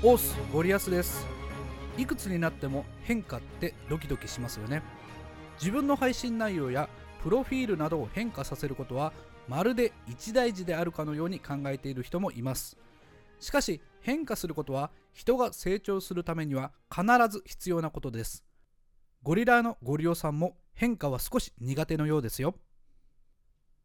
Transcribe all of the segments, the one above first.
オースゴリアスです。いくつになっても変化ってドキドキしますよね。自分の配信内容やプロフィールなどを変化させることはまるで一大事であるかのように考えている人もいます。しかし変化することは人が成長するためには必ず必要なことです。ゴリラのゴリオさんも変化は少し苦手のようですよ。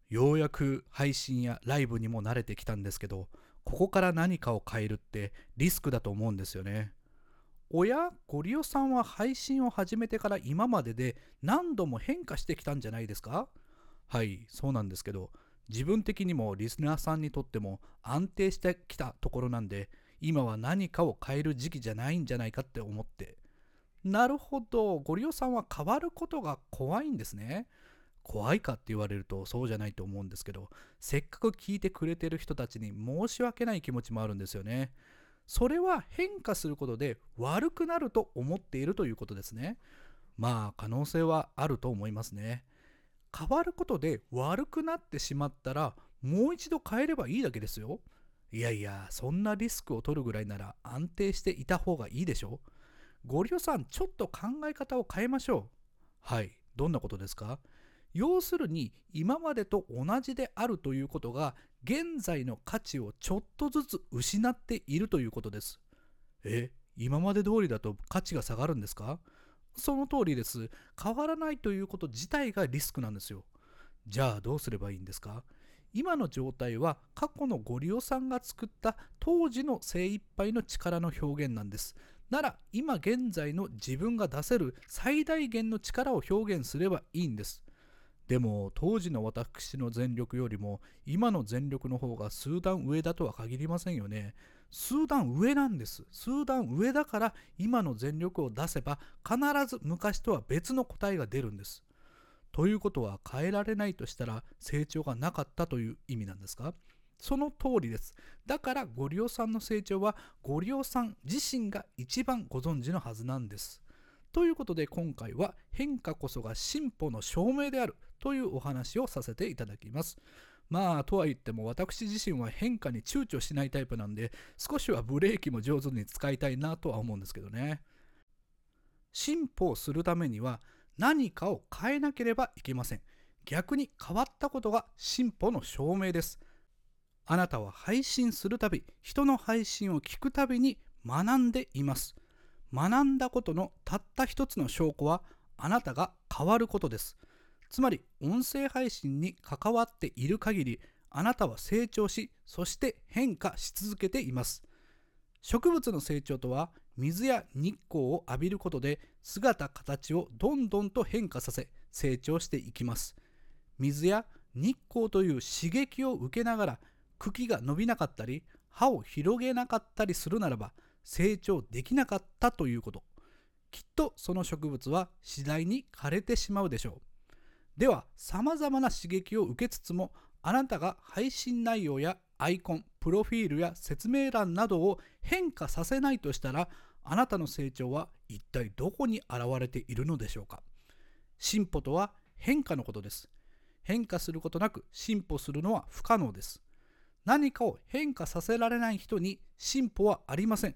ようやく配信やライブにも慣れてきたんですけどここから何かを変えるってリスクだと思うんですよね。おやゴリオさんは配信を始めてから今までで何度も変化してきたんじゃないですか？はいそうなんですけど自分的にもリスナーさんにとっても安定してきたところなんで今は何かを変える時期じゃないんじゃないかって思って。なるほどゴリオさんは変わることが怖いんですね。怖いかって言われるとそうじゃないと思うんですけどせっかく聞いてくれてる人たちに申し訳ない気持ちもあるんですよね。それは変化することで悪くなると思っているということですね。まあ可能性はあると思いますね。変わることで悪くなってしまったらもう一度変えればいいだけですよ。いやいやそんなリスクを取るぐらいなら安定していた方がいいでしょゴリオさんちょっと考え方を変えましょう。はいどんなことですか？要するに今までと同じであるということが現在の価値をちょっとずつ失っているということです。え今まで通りだと価値が下がるんですか？その通りです。変わらないということ自体がリスクなんですよ。じゃあどうすればいいんですか？今の状態は過去のゴリオさんが作った当時の精一杯の力の表現なんです。なら今現在の自分が出せる最大限の力を表現すればいいんです。でも当時の私の全力よりも今の全力の方が数段上だとは限りませんよね。数段上なんです。数段上だから今の全力を出せば必ず昔とは別の答えが出るんです。ということは変えられないとしたら成長がなかったという意味なんですか？その通りです。だからゴリオさんの成長はゴリオさん自身が一番ご存知のはずなんです。ということで今回は変化こそが進歩の証明であるというお話をさせていただきます。まあとは言っても私自身は変化に躊躇しないタイプなんで少しはブレーキも上手に使いたいなとは思うんですけどね。進歩をするためには何かを変えなければいけません。逆に変わったことが進歩の証明です。あなたは配信するたび、人の配信を聞くたびに学んでいます。学んだことのたった一つの証拠はあなたが変わることです。つまり音声配信に関わっている限りあなたは成長しそして変化し続けています。植物の成長とは水や日光を浴びることで姿形をどんどんと変化させ成長していきます。水や日光という刺激を受けながら茎が伸びなかったり葉を広げなかったりするならば成長できなかったということ。きっとその植物は次第に枯れてしまうでしょう。ではさまざまな刺激を受けつつもあなたが配信内容やアイコンプロフィールや説明欄などを変化させないとしたらあなたの成長は一体どこに現れているのでしょうか。進歩とは変化のことです。変化することなく進歩するのは不可能です。何かを変化させられない人に進歩はありません。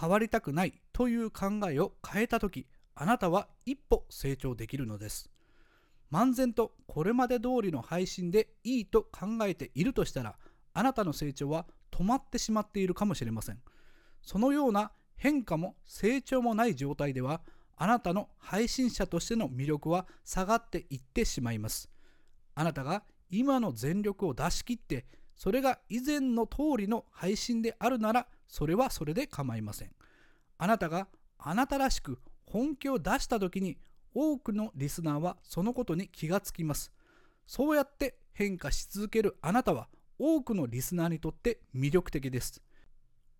変わりたくないという考えを変えた時あなたは一歩成長できるのです。漫然とこれまで通りの配信でいいと考えているとしたらあなたの成長は止まってしまっているかもしれません。そのような変化も成長もない状態ではあなたの配信者としての魅力は下がっていってしまいます。あなたが今の全力を出し切ってそれが以前の通りの配信であるならそれはそれで構いません。あなたがあなたらしく本気を出した時に多くのリスナーはそのことに気がつきます。そうやって変化し続けるあなたは多くのリスナーにとって魅力的です。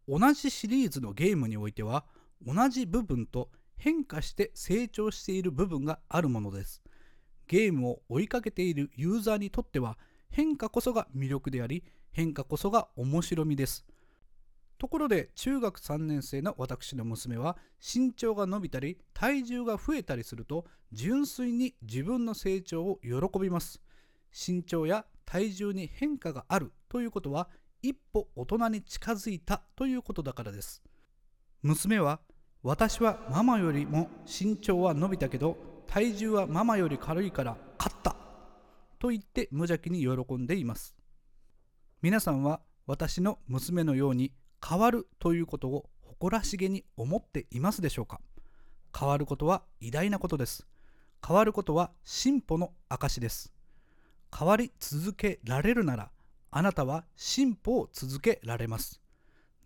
同じシリーズのゲームにおいては同じ部分と変化して成長している部分があるものです。ゲームを追いかけているユーザーにとっては変化こそが魅力であり変化こそが面白みです。ところで中学3年生の私の娘は身長が伸びたり体重が増えたりすると純粋に自分の成長を喜びます。身長や体重に変化があるということは一歩大人に近づいたということだからです。娘は私はママよりも身長は伸びたけど体重はママより軽いから勝ったと言って無邪気に喜んでいます。皆さんは私の娘のように変わるということを誇らしげに思っていますでしょうか？変わることは偉大なことです。変わることは進歩の証です。変わり続けられるならあなたは進歩を続けられます。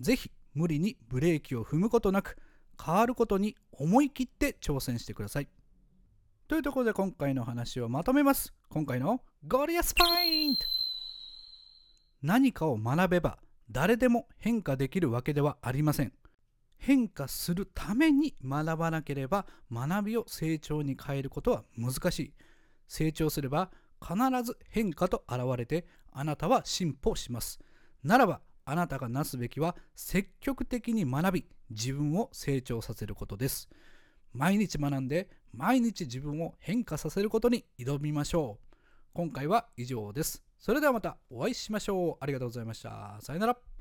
ぜひ無理にブレーキを踏むことなく変わることに思い切って挑戦してください。というところで今回の話をまとめます。今回のゴリアスポイント。何かを学べば誰でも変化できるわけではありません。変化するために学ばなければ学びを成長に変えることは難しい。成長すれば必ず変化と現れてあなたは進歩します。ならばあなたがなすべきは積極的に学び自分を成長させることです。毎日学んで毎日自分を変化させることに挑みましょう。今回は以上です。それではまたお会いしましょう。ありがとうございました。さよなら。